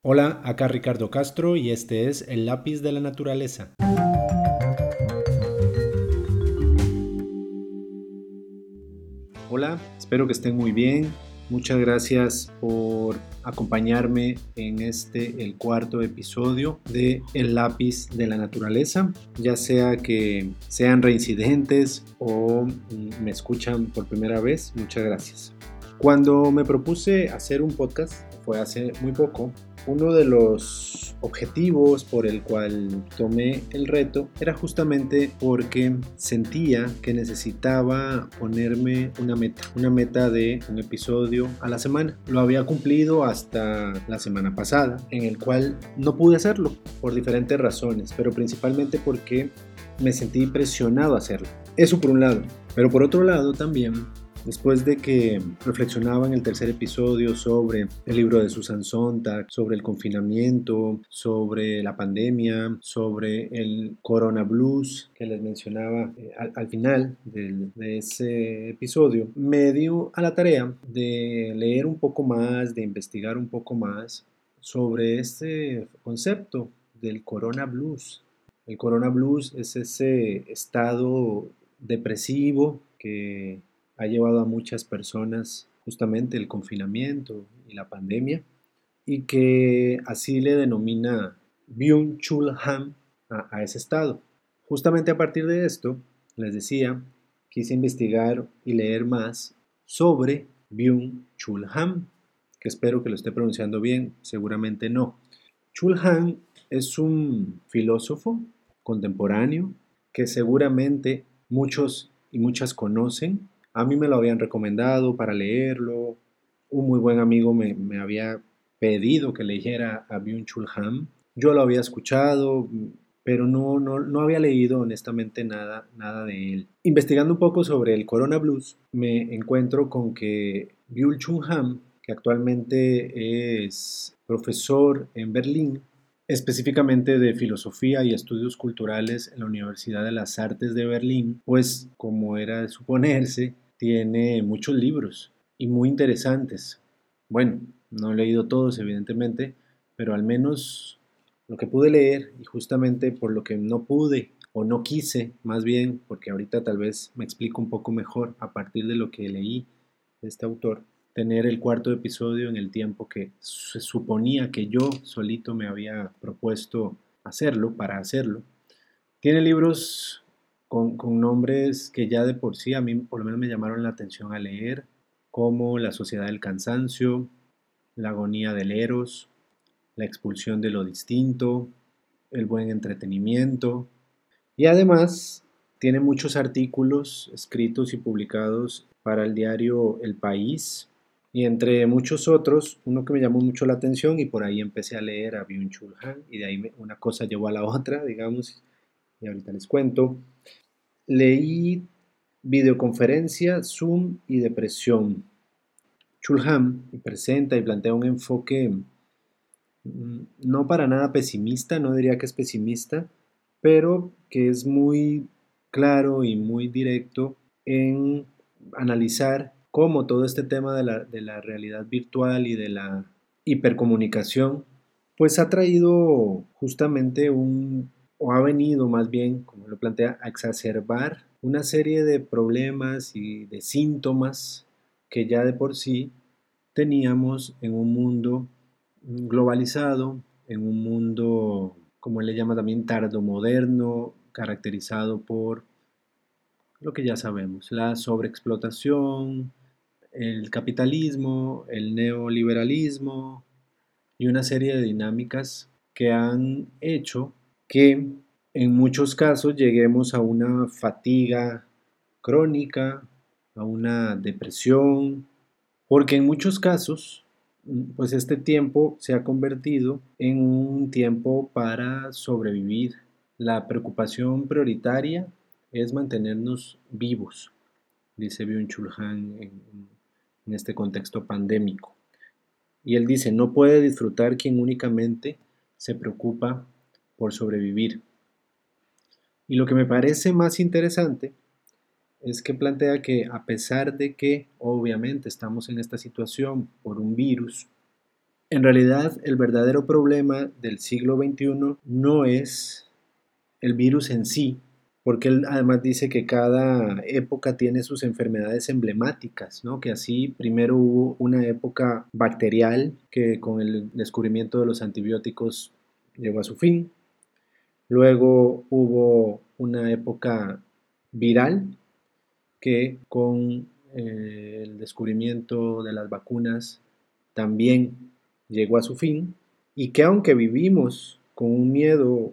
Hola, acá Ricardo Castro y este es El lápiz de la naturaleza. Hola, espero que estén muy bien. Muchas gracias por acompañarme en este, el cuarto episodio de El lápiz de la naturaleza, ya sea que sean reincidentes o me escuchan por primera vez. Muchas gracias. Cuando me propuse hacer un podcast, fue hace muy poco, uno de los objetivos por el cual tomé el reto era justamente porque sentía que necesitaba ponerme una meta, una meta de un episodio a la semana. Lo había cumplido hasta la semana pasada, en el cual no pude hacerlo por diferentes razones, pero principalmente porque me sentí presionado a hacerlo. Eso por un lado, pero por otro lado también Después de que reflexionaba en el tercer episodio sobre el libro de Susan Sontag, sobre el confinamiento, sobre la pandemia, sobre el Corona Blues que les mencionaba eh, al, final de ese episodio, me dio a la tarea de leer un poco más, de investigar un poco más sobre este concepto del Corona Blues. El Corona Blues es ese estado depresivo que ha llevado a muchas personas justamente el confinamiento y la pandemia y que así le denomina Byung-Chul Han a, ese estado. Justamente a partir de esto, les decía, quise investigar y leer más sobre Byung-Chul Han, que espero que lo esté pronunciando bien, seguramente no. Chul Han es un filósofo contemporáneo que seguramente muchos y muchas conocen a mí me lo habían recomendado para leerlo. Un muy buen amigo me, había pedido que leyera a Byung-Chul Han. Yo lo había escuchado, pero no, no, había leído honestamente nada, nada de él. Investigando un poco sobre el Corona Blues, me encuentro con que Byung-Chul Han, que actualmente es profesor en Berlín, específicamente de filosofía y estudios culturales en la Universidad de las Artes de Berlín, pues como era de suponerse, tiene muchos libros y muy interesantes. Bueno, no he leído todos, evidentemente, pero al menos lo que pude leer y justamente por lo que no pude o no quise, más bien, porque ahorita tal vez me explico un poco mejor a partir de lo que leí de este autor, tener el cuarto episodio en el tiempo que se suponía que yo solito me había propuesto hacerlo, para hacerlo. Tiene libros con, nombres que ya de por sí a mí por lo menos me llamaron la atención a leer, como La Sociedad del Cansancio, La Agonía del Eros, La Expulsión de lo Distinto, El Buen Entretenimiento, y además tiene muchos artículos escritos y publicados para el diario El País, y entre muchos otros, uno que me llamó mucho la atención y por ahí empecé a leer a Byung-Chul Han y de ahí una cosa llevó a la otra, digamos, y ahorita les cuento. Leí videoconferencia, Zoom y depresión. Chulham presenta y plantea un enfoque mm, no para nada pesimista, no diría que es pesimista, pero que es muy claro y muy directo en analizar cómo todo este tema de la, de la realidad virtual y de la hipercomunicación, pues ha traído justamente un o ha venido más bien, como lo plantea, a exacerbar una serie de problemas y de síntomas que ya de por sí teníamos en un mundo globalizado, en un mundo, como él le llama también, tardomoderno, caracterizado por lo que ya sabemos, la sobreexplotación, el capitalismo, el neoliberalismo y una serie de dinámicas que han hecho que en muchos casos lleguemos a una fatiga crónica, a una depresión, porque en muchos casos, pues este tiempo se ha convertido en un tiempo para sobrevivir. La preocupación prioritaria es mantenernos vivos, dice Byung-Chul Han en, en este contexto pandémico. Y él dice, no puede disfrutar quien únicamente se preocupa por sobrevivir. Y lo que me parece más interesante es que plantea que a pesar de que obviamente estamos en esta situación por un virus, En realidad, el verdadero problema del siglo XXI no es el virus en sí, porque él además dice que cada época tiene sus enfermedades emblemáticas, ¿no? que así primero hubo una época bacterial que con el descubrimiento de los antibióticos llegó a su fin, luego hubo una época viral que con eh, el descubrimiento de las vacunas también llegó a su fin y que aunque vivimos con un miedo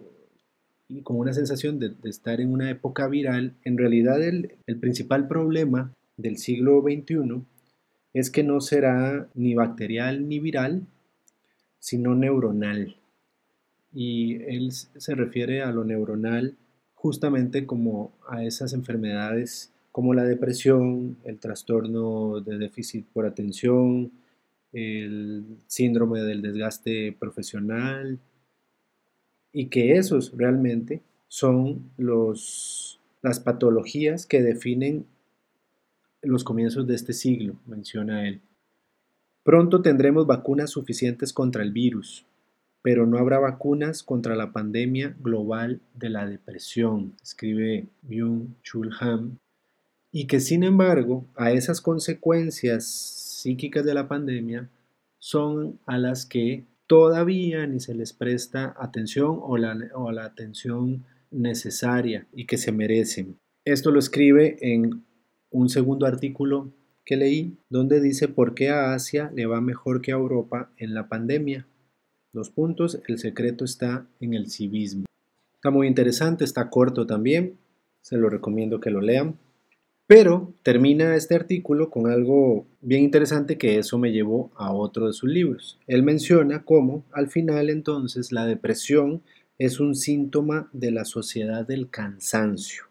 y con una sensación de, estar en una época viral, en realidad el, el principal problema del siglo XXI es que no será ni bacterial ni viral, sino neuronal. Y él se refiere a lo neuronal justamente como a esas enfermedades como la depresión, el trastorno de déficit por atención, el síndrome del desgaste profesional, y que esos realmente son los, las patologías que definen los comienzos de este siglo, menciona él. Pronto tendremos vacunas suficientes contra el virus, pero no habrá vacunas contra la pandemia global de la depresión, escribe Byung-Chul Han, y que sin embargo a esas consecuencias psíquicas de la pandemia son a las que todavía ni se les presta atención o la, la atención necesaria y que se merecen. Esto lo escribe en un segundo artículo que leí, donde dice por qué a Asia le va mejor que a Europa en la pandemia. Dos puntos, el secreto está en el civismo. Está muy interesante, está corto también, se lo recomiendo que lo lean. Pero termina este artículo con algo bien interesante que eso me llevó a otro de sus libros. Él menciona cómo al final entonces la depresión es un síntoma de la sociedad del cansancio.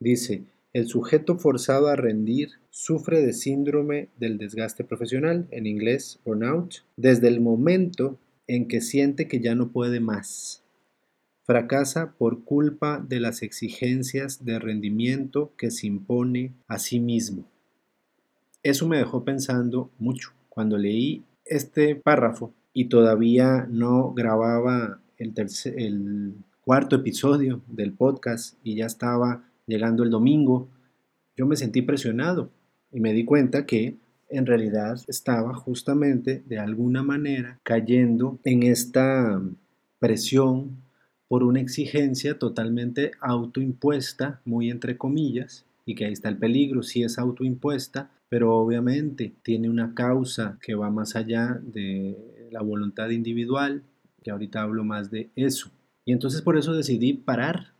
Dice, el sujeto forzado a rendir sufre de síndrome del desgaste profesional, en inglés burnout, desde el momento en que siente que ya no puede más fracasa por culpa de las exigencias de rendimiento que se impone a sí mismo. Eso me dejó pensando mucho cuando leí este párrafo y todavía no grababa el, el cuarto episodio del podcast y ya estaba llegando el domingo, yo me sentí presionado y me di cuenta que en realidad estaba justamente de alguna manera cayendo en esta presión por una exigencia totalmente autoimpuesta, muy entre comillas, y que ahí está el peligro, si es autoimpuesta, pero obviamente tiene una causa que va más allá de la voluntad individual, que ahorita hablo más de eso. Y entonces por eso decidí parar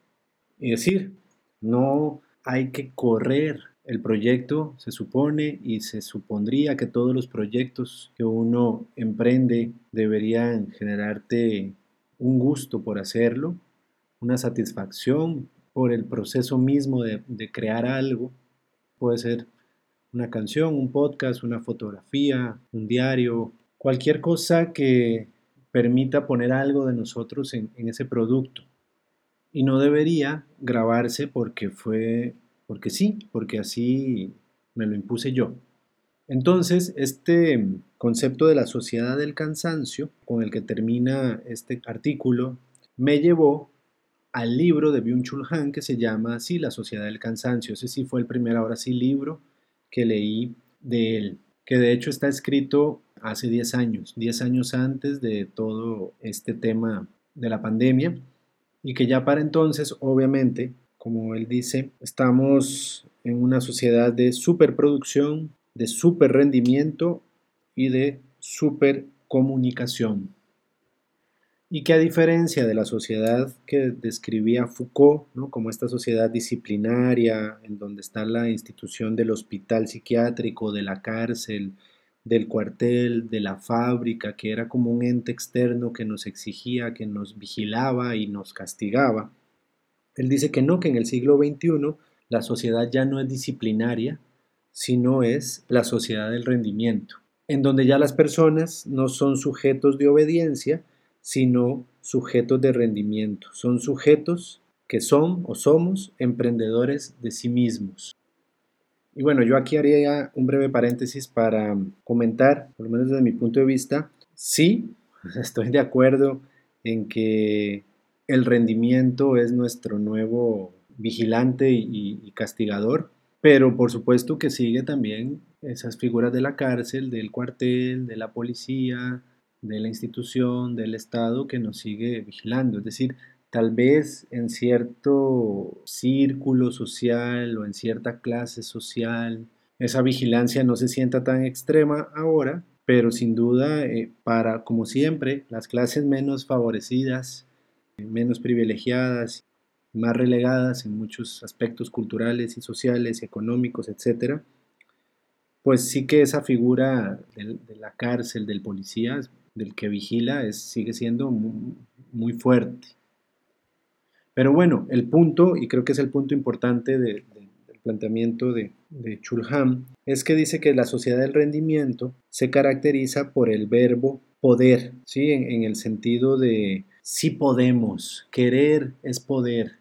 y decir, no hay que correr. El proyecto se supone y se supondría que todos los proyectos que uno emprende deberían generarte un gusto por hacerlo, una satisfacción por el proceso mismo de, crear algo. Puede ser una canción, un podcast, una fotografía, un diario, cualquier cosa que permita poner algo de nosotros en, ese producto. Y no debería grabarse porque fue, porque sí, porque así me lo impuse yo. Entonces, este concepto de la sociedad del cansancio, con el que termina este artículo, me llevó al libro de Byung-Chul Han que se llama así, La sociedad del cansancio. Ese sí fue el primer, ahora sí, libro que leí de él, que de hecho está escrito hace 10 años, 10 años antes de todo este tema de la pandemia, y que ya para entonces, obviamente, como él dice, estamos en una sociedad de superproducción, de super rendimiento y de super comunicación. Y que a diferencia de la sociedad que describía Foucault, como esta sociedad disciplinaria, en donde está la institución del hospital psiquiátrico, de la cárcel, del cuartel, de la fábrica, que era como un ente externo que nos exigía, que nos vigilaba y nos castigaba, él dice que no, que en el siglo XXI la sociedad ya no es disciplinaria, sino es la sociedad del rendimiento, en donde ya las personas no son sujetos de obediencia, sino sujetos de rendimiento. Son sujetos que son o somos emprendedores de sí mismos. Y bueno, yo aquí haría un breve paréntesis para comentar, por lo menos desde mi punto de vista, Sí, estoy de acuerdo en que el rendimiento es nuestro nuevo vigilante y, castigador, pero por supuesto que sigue también esas figuras de la cárcel, del cuartel, de la policía, de la institución, del Estado que nos sigue vigilando. Es decir, tal vez en cierto círculo social o en cierta clase social, esa vigilancia no se sienta tan extrema ahora, pero sin duda eh, para, como siempre, las clases menos favorecidas, menos privilegiadas, más relegadas en muchos aspectos culturales y sociales, económicos, etc., pues sí que esa figura de, la cárcel, del policía, del que vigila, sigue siendo muy, fuerte. Pero bueno, el punto, y creo que es el punto importante del planteamiento de, de Chulham, es que dice que la sociedad del rendimiento se caracteriza por el verbo poder, ¿sí? en el sentido de si podemos, querer es poder.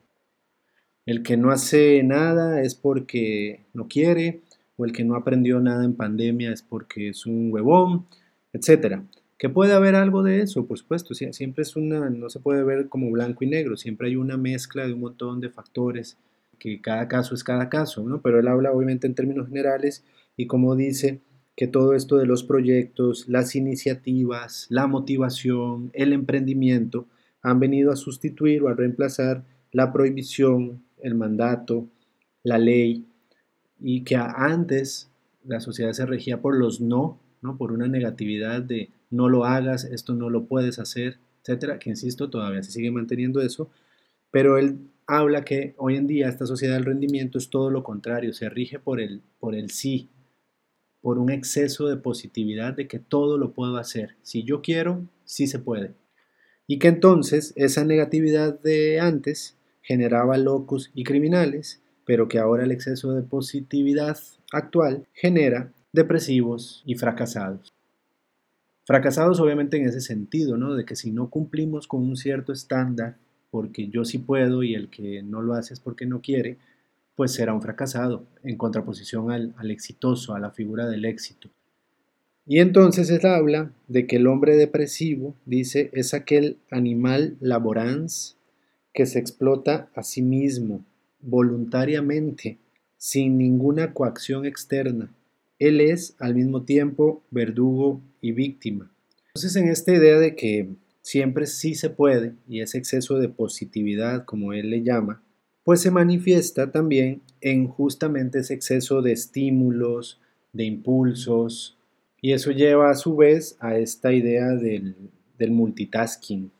El que no hace nada es porque no quiere, o el que no aprendió nada en pandemia es porque es un huevón, etcétera. Que puede haber algo de eso, por supuesto, siempre es una, no se puede ver como blanco y negro, siempre hay una mezcla de un montón de factores, que cada caso es cada caso, ¿no? Pero él habla obviamente en términos generales y como dice que todo esto de los proyectos, las iniciativas, la motivación, el emprendimiento, han venido a sustituir o a reemplazar la prohibición, el mandato, la ley, y que antes la sociedad se regía por los no, ¿no? por una negatividad de no lo hagas, esto no lo puedes hacer, etcétera, que insisto, todavía se sigue manteniendo eso, pero él habla que hoy en día esta sociedad del rendimiento es todo lo contrario, se rige por el, por el sí, por un exceso de positividad de que todo lo puedo hacer. Si yo quiero, sí se puede y que entonces esa negatividad de antes generaba locos y criminales, pero que ahora el exceso de positividad actual genera depresivos y fracasados. Fracasados obviamente en ese sentido, ¿no? De que si no cumplimos con un cierto estándar, porque yo sí puedo y el que no lo hace es porque no quiere, pues será un fracasado, en contraposición al, al exitoso, a la figura del éxito. Y entonces él habla de que el hombre depresivo, dice, es aquel animal laborans que se explota a sí mismo, voluntariamente, sin ninguna coacción externa. Él es al mismo tiempo verdugo y víctima. Entonces en esta idea de que siempre sí se puede, y ese exceso de positividad, como él le llama, pues se manifiesta también en justamente ese exceso de estímulos, de impulsos, y eso lleva a su vez a esta idea del, multitasking,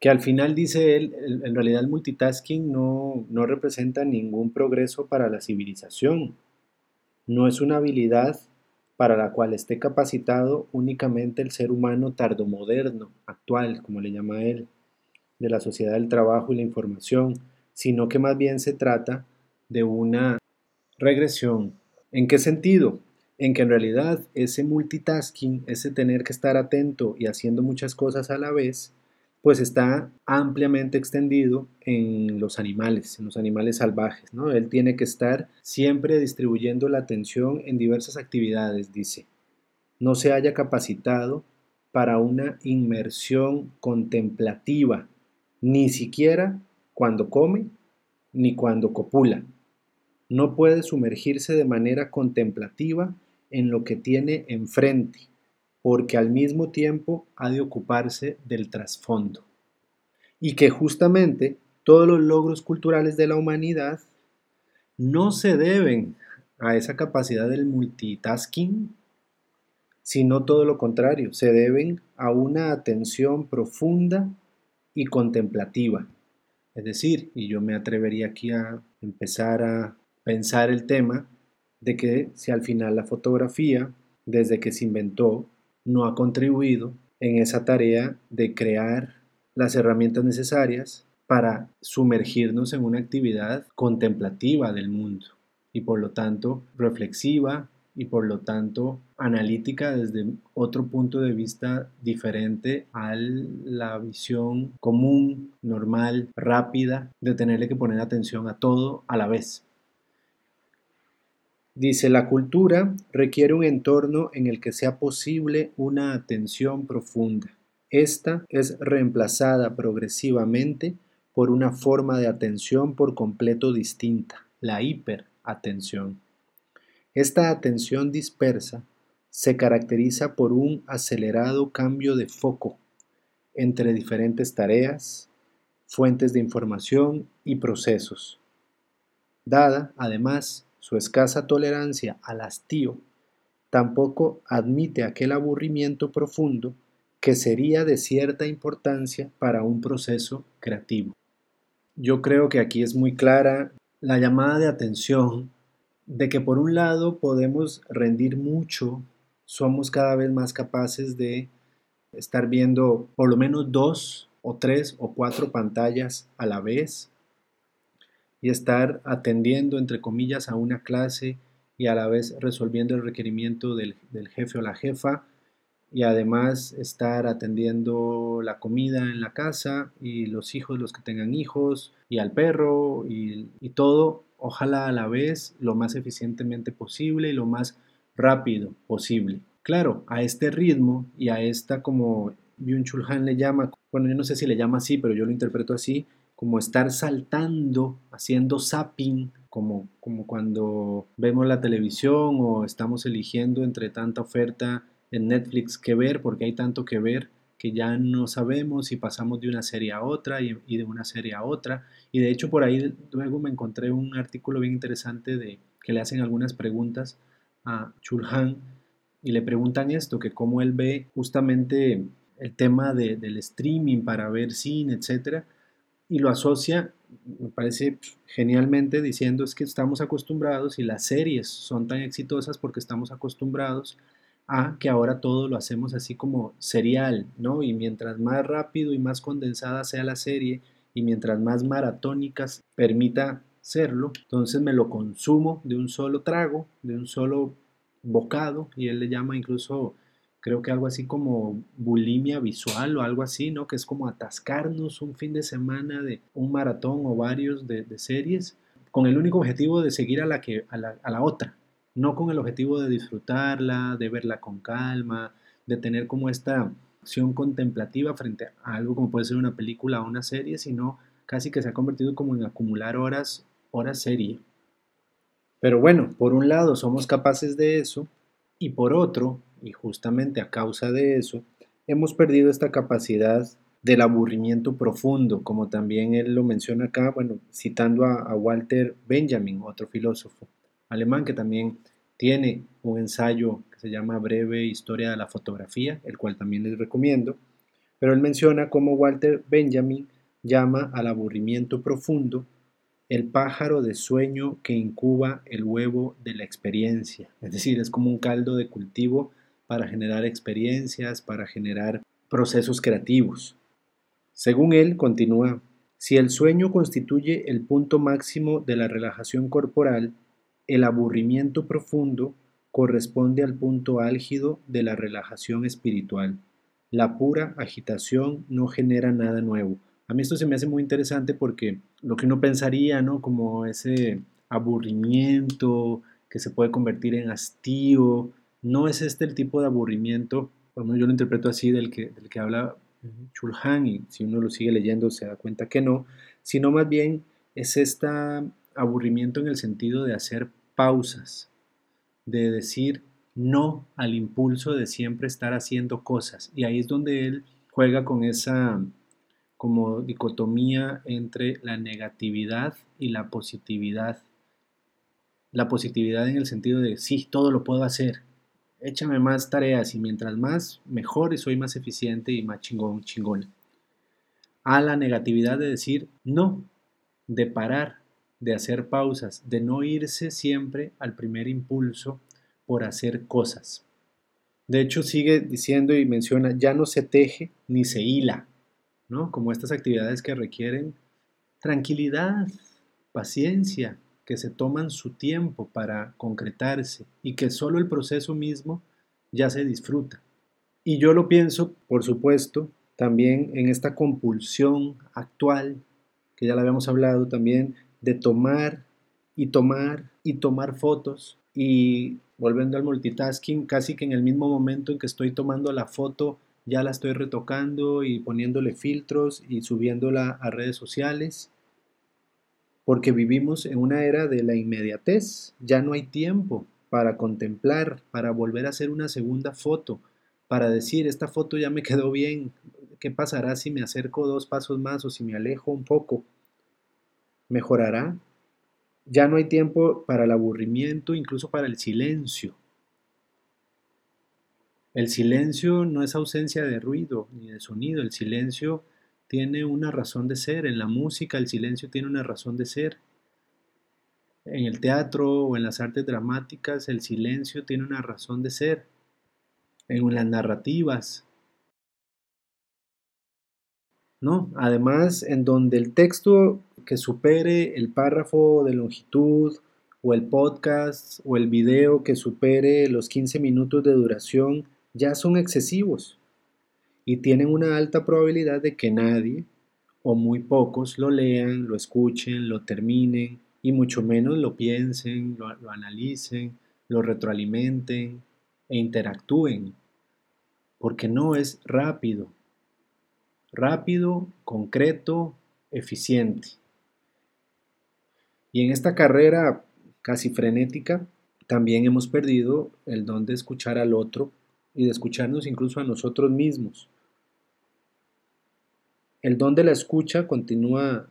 que al final dice él, en realidad el multitasking no, no representa ningún progreso para la civilización, no es una habilidad para la cual esté capacitado únicamente el ser humano tardomoderno, actual, como le llama él, de la sociedad del trabajo y la información, sino que más bien se trata de una regresión. ¿En qué sentido? En que en realidad ese multitasking, ese tener que estar atento y haciendo muchas cosas a la vez, pues está ampliamente extendido en los animales, en los animales salvajes, ¿no? Él tiene que estar siempre distribuyendo la atención en diversas actividades, dice. No se haya capacitado para una inmersión contemplativa, ni siquiera cuando come ni cuando copula. No puede sumergirse de manera contemplativa en lo que tiene enfrente, porque al mismo tiempo ha de ocuparse del trasfondo. Y que justamente todos los logros culturales de la humanidad no se deben a esa capacidad del multitasking, sino todo lo contrario, se deben a una atención profunda y contemplativa. Es decir, y yo me atrevería aquí a empezar a pensar el tema, de que si al final la fotografía, desde que se inventó, no ha contribuido en esa tarea de crear las herramientas necesarias para sumergirnos en una actividad contemplativa del mundo y por lo tanto reflexiva y por lo tanto analítica desde otro punto de vista diferente a la visión común, normal, rápida de tenerle que poner atención a todo a la vez. Dice, la cultura requiere un entorno en el que sea posible una atención profunda. Esta es reemplazada progresivamente por una forma de atención por completo distinta, la hiperatención. Esta atención dispersa se caracteriza por un acelerado cambio de foco entre diferentes tareas, fuentes de información y procesos. Dada, además, su escasa tolerancia al hastío, tampoco admite aquel aburrimiento profundo que sería de cierta importancia para un proceso creativo. Yo creo que aquí es muy clara la llamada de atención de que por un lado podemos rendir mucho, somos cada vez más capaces de estar viendo por lo menos dos o tres o cuatro pantallas a la vez y estar atendiendo, entre comillas, a una clase y a la vez resolviendo el requerimiento del, jefe o la jefa y además estar atendiendo la comida en la casa y los hijos, los que tengan hijos y al perro y, y todo, ojalá a la vez lo más eficientemente posible y lo más rápido posible. Claro, a este ritmo y a esta como Byung-Chul Han le llama, bueno, yo no sé si le llama así, pero yo lo interpreto así, como estar saltando, haciendo zapping, como, como cuando vemos la televisión o estamos eligiendo entre tanta oferta en Netflix que ver, porque hay tanto que ver que ya no sabemos si pasamos de una serie a otra y, de una serie a otra. Y de hecho por ahí luego me encontré un artículo bien interesante de que le hacen algunas preguntas a Chulhan y le preguntan esto, que cómo él ve justamente el tema de, del streaming para ver cine, etcétera, y lo asocia, me parece genialmente, diciendo es que estamos acostumbrados y las series son tan exitosas porque estamos acostumbrados a que ahora todo lo hacemos así como serial, ¿no? Y mientras más rápido y más condensada sea la serie y mientras más maratónicas permita serlo, entonces me lo consumo de un solo trago, de un solo bocado, y él le llama incluso creo que algo así como bulimia visual o algo así, ¿no? Que es como atascarnos un fin de semana de un maratón o varios de, series con el único objetivo de seguir a la, que, a la, a la otra, no con el objetivo de disfrutarla, de verla con calma, de tener como esta acción contemplativa frente a algo como puede ser una película o una serie, sino casi que se ha convertido como en acumular horas, horas serie. Pero bueno, por un lado somos capaces de eso y por otro y justamente a causa de eso, hemos perdido esta capacidad del aburrimiento profundo, como también él lo menciona acá, bueno, citando a, Walter Benjamin, otro filósofo alemán que también tiene un ensayo que se llama Breve Historia de la Fotografía, el cual también les recomiendo, pero él menciona cómo Walter Benjamin llama al aburrimiento profundo el pájaro de sueño que incuba el huevo de la experiencia, es decir, es como un caldo de cultivo para generar experiencias, para generar procesos creativos. Según él, continúa, si el sueño constituye el punto máximo de la relajación corporal, el aburrimiento profundo corresponde al punto álgido de la relajación espiritual. La pura agitación no genera nada nuevo. A mí esto se me hace muy interesante porque lo que uno pensaría, ¿no? Como ese aburrimiento que se puede convertir en hastío, no es este el tipo de aburrimiento, menos yo lo interpreto así, del que, del que habla Chulhan, y si uno lo sigue leyendo se da cuenta que no, sino más bien es este aburrimiento en el sentido de hacer pausas, de decir no al impulso de siempre estar haciendo cosas. Y ahí es donde él juega con esa como dicotomía entre la negatividad y la positividad. La positividad en el sentido de sí, todo lo puedo hacer, échame más tareas y mientras más, mejor y soy más eficiente y más chingón, chingón. A la negatividad de decir no, de parar, de hacer pausas, de no irse siempre al primer impulso por hacer cosas. De hecho, sigue diciendo y menciona, ya no se teje ni se hila, ¿no? Como estas actividades que requieren tranquilidad, paciencia, que se toman su tiempo para concretarse y que solo el proceso mismo ya se disfruta. Y yo lo pienso, por supuesto, también en esta compulsión actual, que ya la habíamos hablado también, de tomar y tomar y tomar fotos y volviendo al multitasking, casi que en el mismo momento en que estoy tomando la foto, ya la estoy retocando y poniéndole filtros y subiéndola a redes sociales. Porque vivimos en una era de la inmediatez, ya no hay tiempo para contemplar, para volver a hacer una segunda foto, para decir, esta foto ya me quedó bien, ¿qué pasará si me acerco dos pasos más o si me alejo un poco? ¿Mejorará? Ya no hay tiempo para el aburrimiento, incluso para el silencio. El silencio no es ausencia de ruido ni de sonido, el silencio tiene una razón de ser. En la música el silencio tiene una razón de ser. En el teatro o en las artes dramáticas el silencio tiene una razón de ser. En las narrativas. ¿No? Además, en donde el texto que supere el párrafo de longitud o el podcast o el video que supere los 15 minutos de duración ya son excesivos y tienen una alta probabilidad de que nadie o muy pocos lo lean, lo escuchen, lo terminen y mucho menos lo piensen, lo, analicen, lo retroalimenten e interactúen, porque no es rápido, rápido, concreto, eficiente. Y en esta carrera casi frenética, también hemos perdido el don de escuchar al otro y de escucharnos incluso a nosotros mismos. El don de la escucha, continúa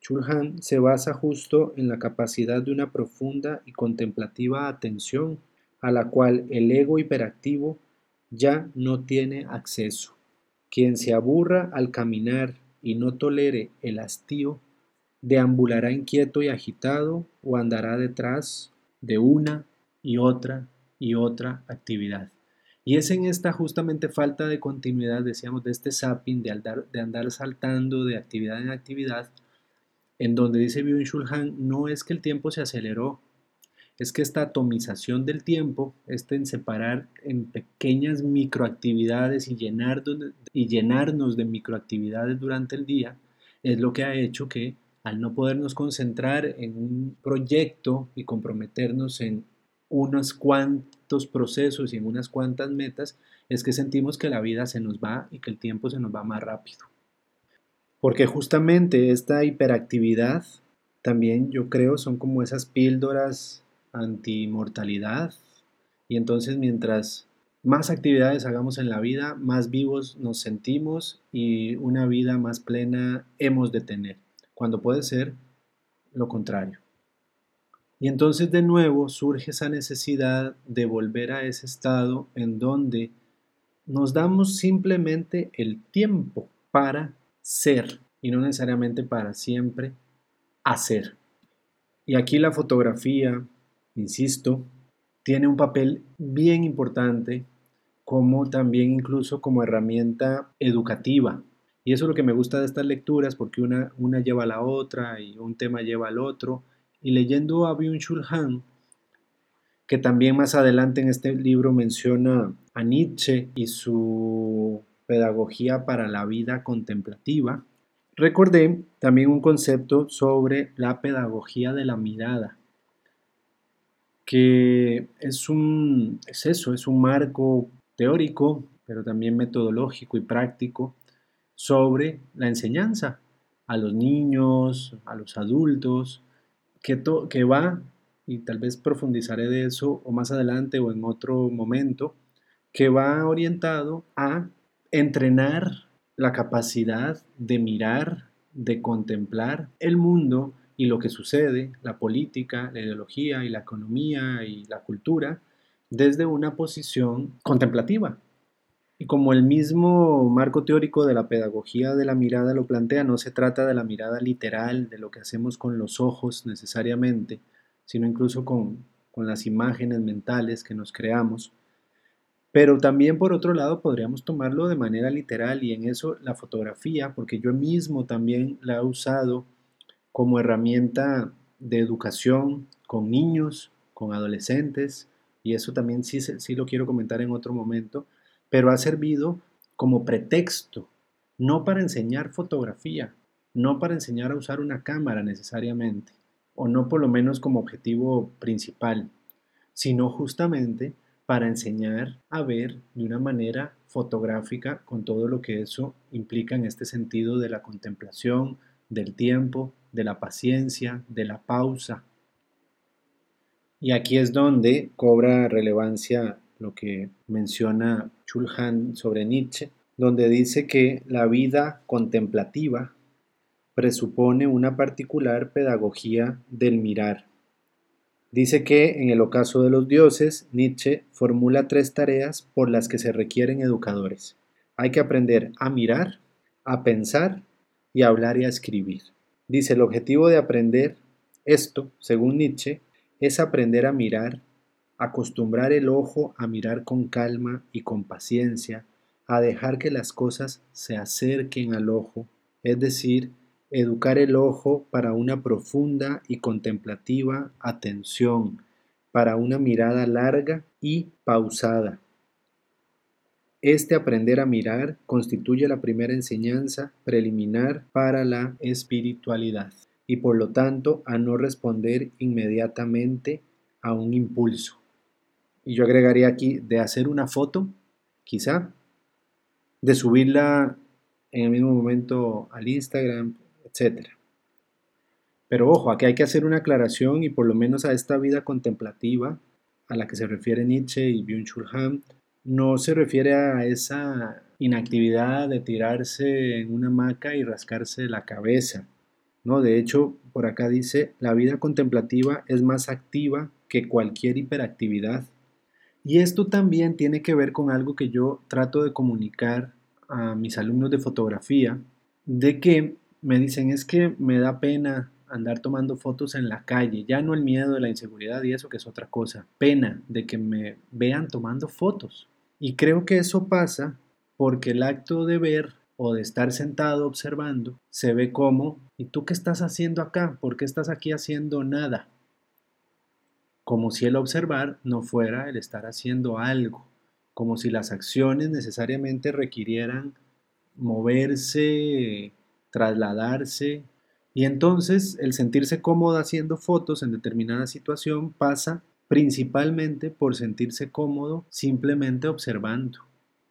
Chulhan, se basa justo en la capacidad de una profunda y contemplativa atención a la cual el ego hiperactivo ya no tiene acceso. Quien se aburra al caminar y no tolere el hastío deambulará inquieto y agitado o andará detrás de una y otra y otra actividad. Y es en esta justamente falta de continuidad, decíamos, de este zapping, de andar, de andar saltando de actividad en actividad, en donde dice Byung-Chul Han, no es que el tiempo se aceleró, es que esta atomización del tiempo, este en separar en pequeñas microactividades y, y llenarnos de microactividades durante el día, es lo que ha hecho que al no podernos concentrar en un proyecto y comprometernos en unos cuantos procesos y en unas cuantas metas, es que sentimos que la vida se nos va y que el tiempo se nos va más rápido. Porque justamente esta hiperactividad también yo creo son como esas píldoras antimortalidad y entonces mientras más actividades hagamos en la vida, más vivos nos sentimos y una vida más plena hemos de tener cuando puede ser lo contrario. Y entonces de nuevo surge esa necesidad de volver a ese estado en donde nos damos simplemente el tiempo para ser y no necesariamente para siempre hacer. Y aquí la fotografía, insisto, tiene un papel bien importante como también incluso como herramienta educativa y eso es lo que me gusta de estas lecturas, porque una, una lleva a la otra y un tema lleva al otro. Y leyendo a Byung-Chul Han, que también más adelante en este libro menciona a Nietzsche y su pedagogía para la vida contemplativa, recordé también un concepto sobre la pedagogía de la mirada, que es un es eso, es un marco teórico, pero también metodológico y práctico sobre la enseñanza a los niños, a los adultos, que, va, y tal vez profundizaré de eso o más adelante o en otro momento, que va orientado a entrenar la capacidad de mirar, de contemplar el mundo y lo que sucede, la política, la ideología y la economía y la cultura, desde una posición contemplativa, y como el mismo marco teórico de la pedagogía de la mirada lo plantea, no se trata de la mirada literal, de lo que hacemos con los ojos necesariamente, sino incluso con, con las imágenes mentales que nos creamos. Pero también por otro lado podríamos tomarlo de manera literal y en eso la fotografía, porque yo mismo también la he usado como herramienta de educación con niños, con adolescentes, y eso también sí, sí lo quiero comentar en otro momento, pero ha servido como pretexto, no para enseñar fotografía, no para enseñar a usar una cámara necesariamente, o no por lo menos como objetivo principal, sino justamente para enseñar a ver de una manera fotográfica con todo lo que eso implica en este sentido de la contemplación, del tiempo, de la paciencia, de la pausa. Y aquí es donde cobra relevancia lo que menciona Chulhan sobre Nietzsche, donde dice que la vida contemplativa presupone una particular pedagogía del mirar. Dice que en el ocaso de los dioses, Nietzsche formula tres tareas por las que se requieren educadores. Hay que aprender a mirar, a pensar y a hablar y a escribir. Dice, el objetivo de aprender esto, según Nietzsche, es aprender a mirar, acostumbrar el ojo a mirar con calma y con paciencia, a dejar que las cosas se acerquen al ojo, es decir, educar el ojo para una profunda y contemplativa atención, para una mirada larga y pausada. Este aprender a mirar constituye la primera enseñanza preliminar para la espiritualidad y por lo tanto a no responder inmediatamente a un impulso. Y yo agregaría aquí de hacer una foto, quizá, de subirla en el mismo momento al Instagram, etc. Pero ojo, aquí hay que hacer una aclaración y por lo menos a esta vida contemplativa a la que se refiere Nietzsche y Byung-Chul Han, no se refiere a esa inactividad de tirarse en una hamaca y rascarse la cabeza. No, de hecho, por acá dice, la vida contemplativa es más activa que cualquier hiperactividad. Y esto también tiene que ver con algo que yo trato de comunicar a mis alumnos de fotografía, de que me dicen es que me da pena andar tomando fotos en la calle, ya no el miedo de la inseguridad y eso que es otra cosa, pena de que me vean tomando fotos. Y creo que eso pasa porque el acto de ver o de estar sentado observando se ve como, ¿y tú qué estás haciendo acá? ¿Por qué estás aquí haciendo nada? Como si el observar no fuera el estar haciendo algo, como si las acciones necesariamente requirieran moverse, trasladarse, y entonces el sentirse cómodo haciendo fotos en determinada situación pasa principalmente por sentirse cómodo simplemente observando,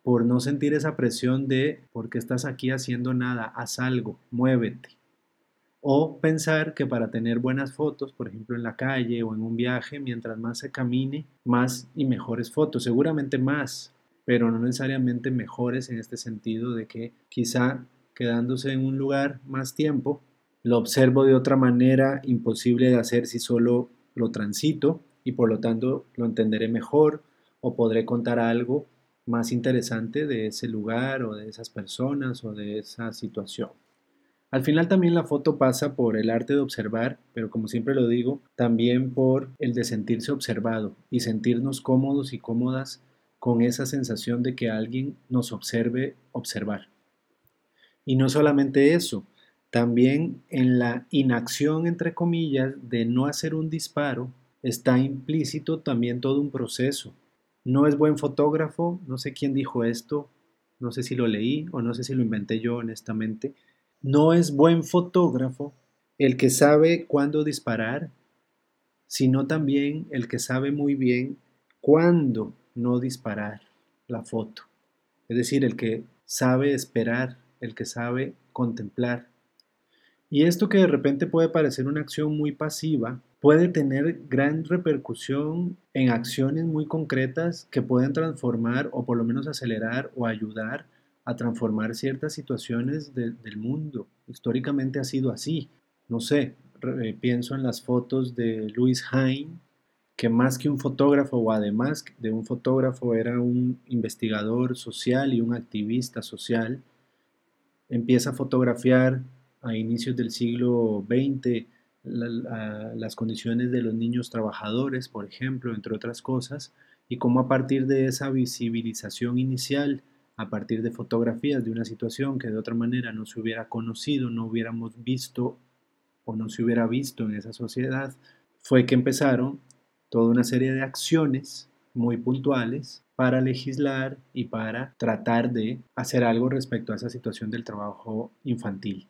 por no sentir esa presión de ¿por qué estás aquí haciendo nada? Haz algo, muévete. O pensar que para tener buenas fotos, por ejemplo en la calle o en un viaje, mientras más se camine, más y mejores fotos, seguramente más, pero no necesariamente mejores en este sentido de que quizá quedándose en un lugar más tiempo, lo observo de otra manera imposible de hacer si solo lo transito y por lo tanto lo entenderé mejor o podré contar algo más interesante de ese lugar o de esas personas o de esa situación. Al final también la foto pasa por el arte de observar, pero como siempre lo digo, también por el de sentirse observado y sentirnos cómodos y cómodas con esa sensación de que alguien nos observe observar. Y no solamente eso, también en la inacción, entre comillas, de no hacer un disparo, está implícito también todo un proceso. No es buen fotógrafo, no sé quién dijo esto, no sé si lo leí o no sé si lo inventé yo honestamente, no es buen fotógrafo el que sabe cuándo disparar, sino también el que sabe muy bien cuándo no disparar la foto. Es decir, el que sabe esperar, el que sabe contemplar. Y esto que de repente puede parecer una acción muy pasiva, puede tener gran repercusión en acciones muy concretas que pueden transformar o por lo menos acelerar o ayudar a transformar ciertas situaciones del mundo. Históricamente ha sido así. No sé, eh, pienso en las fotos de Louis Hine, que más que un fotógrafo o además de un fotógrafo era un investigador social y un activista social. Empieza a fotografiar a inicios del siglo XX las condiciones de los niños trabajadores, por ejemplo, entre otras cosas, y cómo a partir de esa visibilización inicial a partir de fotografías de una situación que de otra manera no se hubiera conocido, no hubiéramos visto o no se hubiera visto en esa sociedad, fue que empezaron toda una serie de acciones muy puntuales para legislar y para tratar de hacer algo respecto a esa situación del trabajo infantil.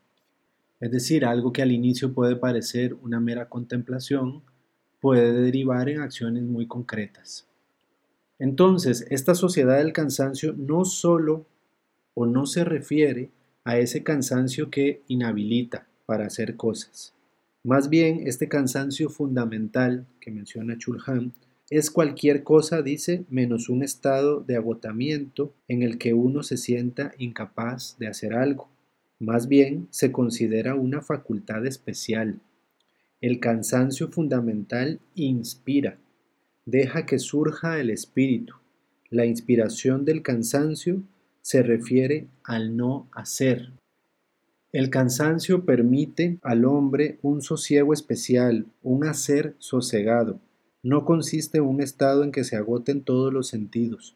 Es decir, algo que al inicio puede parecer una mera contemplación, puede derivar en acciones muy concretas. Entonces, esta sociedad del cansancio no solo o no se refiere a ese cansancio que inhabilita para hacer cosas. Más bien, este cansancio fundamental que menciona Chulhan es cualquier cosa, dice, menos un estado de agotamiento en el que uno se sienta incapaz de hacer algo. Más bien, se considera una facultad especial. El cansancio fundamental inspira, deja que surja el espíritu. La inspiración del cansancio se refiere al no hacer. El cansancio permite al hombre un sosiego especial, un hacer sosegado. No consiste en un estado en que se agoten todos los sentidos.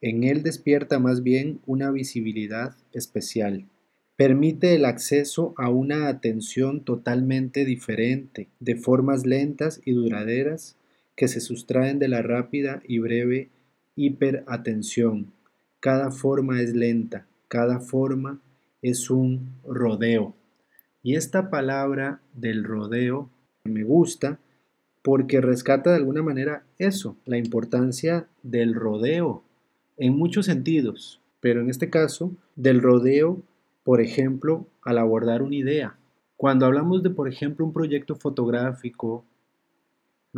En él despierta más bien una visibilidad especial. Permite el acceso a una atención totalmente diferente, de formas lentas y duraderas que se sustraen de la rápida y breve hiperatención. Cada forma es lenta, cada forma es un rodeo. Y esta palabra del rodeo me gusta porque rescata de alguna manera eso, la importancia del rodeo, en muchos sentidos, pero en este caso, del rodeo, por ejemplo, al abordar una idea. Cuando hablamos de, por ejemplo, un proyecto fotográfico,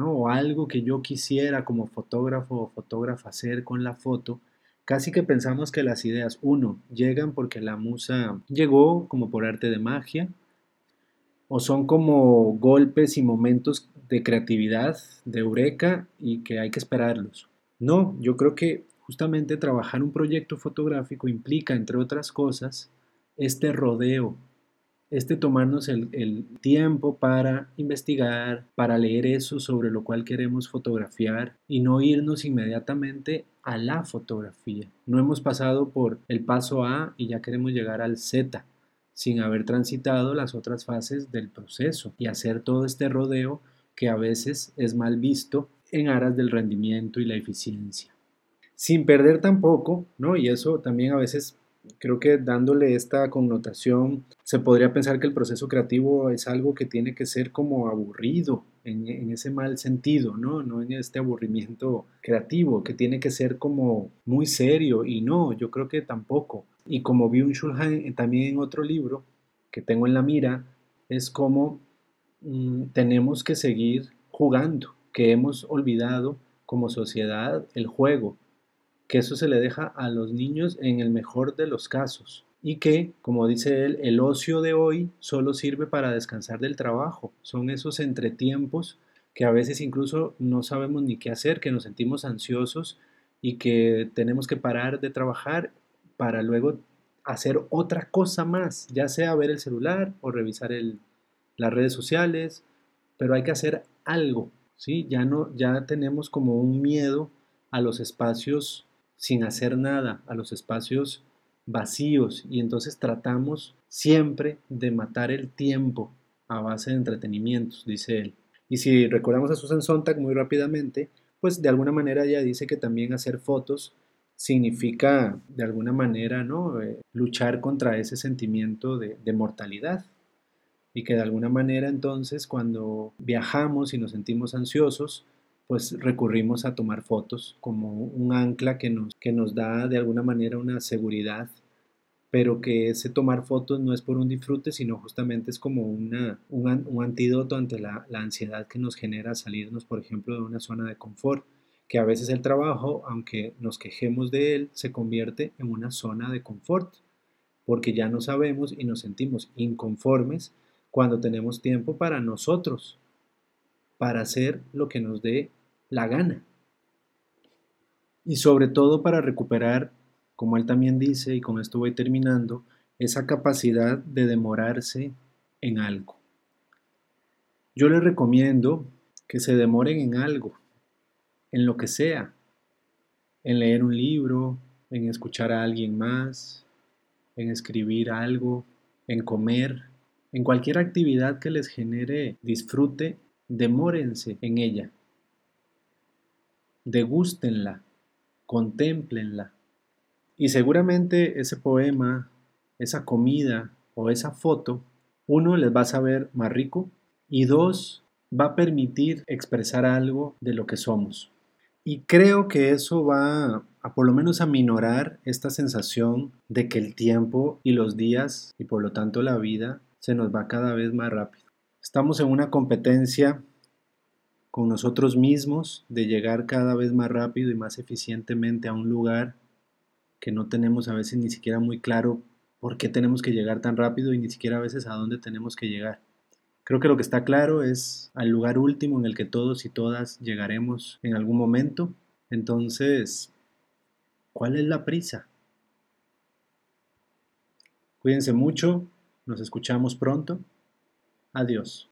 o algo que yo quisiera como fotógrafo o fotógrafa hacer con la foto, casi que pensamos que las ideas, uno, llegan porque la musa llegó como por arte de magia, o son como golpes y momentos de creatividad, de eureka y que hay que esperarlos. No, yo creo que justamente trabajar un proyecto fotográfico implica, entre otras cosas, este rodeo, este tomarnos el, el, tiempo para investigar, para leer eso sobre lo cual queremos fotografiar y no irnos inmediatamente a la fotografía. No hemos pasado por el paso A y ya queremos llegar al Z sin haber transitado las otras fases del proceso y hacer todo este rodeo que a veces es mal visto en aras del rendimiento y la eficiencia. Sin perder tampoco, ¿no? Y eso también a veces creo que dándole esta connotación se podría pensar que el proceso creativo es algo que tiene que ser como aburrido en, ese mal sentido, ¿no? No en este aburrimiento creativo, que tiene que ser como muy serio y no, yo creo que tampoco. Y como vi un Shulhan también en otro libro que tengo en la mira, es como mm, tenemos que seguir jugando, que hemos olvidado como sociedad el juego, que eso se le deja a los niños en el mejor de los casos y que, como dice él, el ocio de hoy solo sirve para descansar del trabajo. Son esos entretiempos que a veces incluso no sabemos ni qué hacer, que nos sentimos ansiosos y que tenemos que parar de trabajar para luego hacer otra cosa más, ya sea ver el celular o revisar las redes sociales, pero hay que hacer algo, ¿sí? Ya no ya tenemos como un miedo a los espacios sin hacer nada, a los espacios vacíos y entonces tratamos siempre de matar el tiempo a base de entretenimientos, dice él. Y si recordamos a Susan Sontag muy rápidamente, pues de alguna manera ella dice que también hacer fotos significa de alguna manera ¿no? Eh, luchar contra ese sentimiento de, de mortalidad y que de alguna manera entonces cuando viajamos y nos sentimos ansiosos, pues recurrimos a tomar fotos como un ancla que nos, que nos da de alguna manera una seguridad, pero que ese tomar fotos no es por un disfrute, sino justamente es como una, un, un antídoto ante la, la ansiedad que nos genera salirnos, por ejemplo, de una zona de confort que a veces el trabajo, aunque nos quejemos de él, se convierte en una zona de confort, porque ya no sabemos y nos sentimos inconformes cuando tenemos tiempo para nosotros, para hacer lo que nos dé la gana. Y sobre todo para recuperar, como él también dice, y con esto voy terminando, esa capacidad de demorarse en algo. Yo les recomiendo que se demoren en algo, en lo que sea, en leer un libro, en escuchar a alguien más, en escribir algo, en comer, en cualquier actividad que les genere disfrute, demórense en ella. Degústenla, contémplenla. Y seguramente ese poema, esa comida o esa foto, uno les va a saber más rico y dos, va a permitir expresar algo de lo que somos. Y creo que eso va a por lo menos a minorar esta sensación de que el tiempo y los días y por lo tanto la vida se nos va cada vez más rápido. Estamos en una competencia con nosotros mismos de llegar cada vez más rápido y más eficientemente a un lugar que no tenemos a veces ni siquiera muy claro por qué tenemos que llegar tan rápido y ni siquiera a veces a dónde tenemos que llegar. Creo que lo que está claro es al lugar último en el que todos y todas llegaremos en algún momento. Entonces, ¿cuál es la prisa? Cuídense mucho, nos escuchamos pronto. Adiós.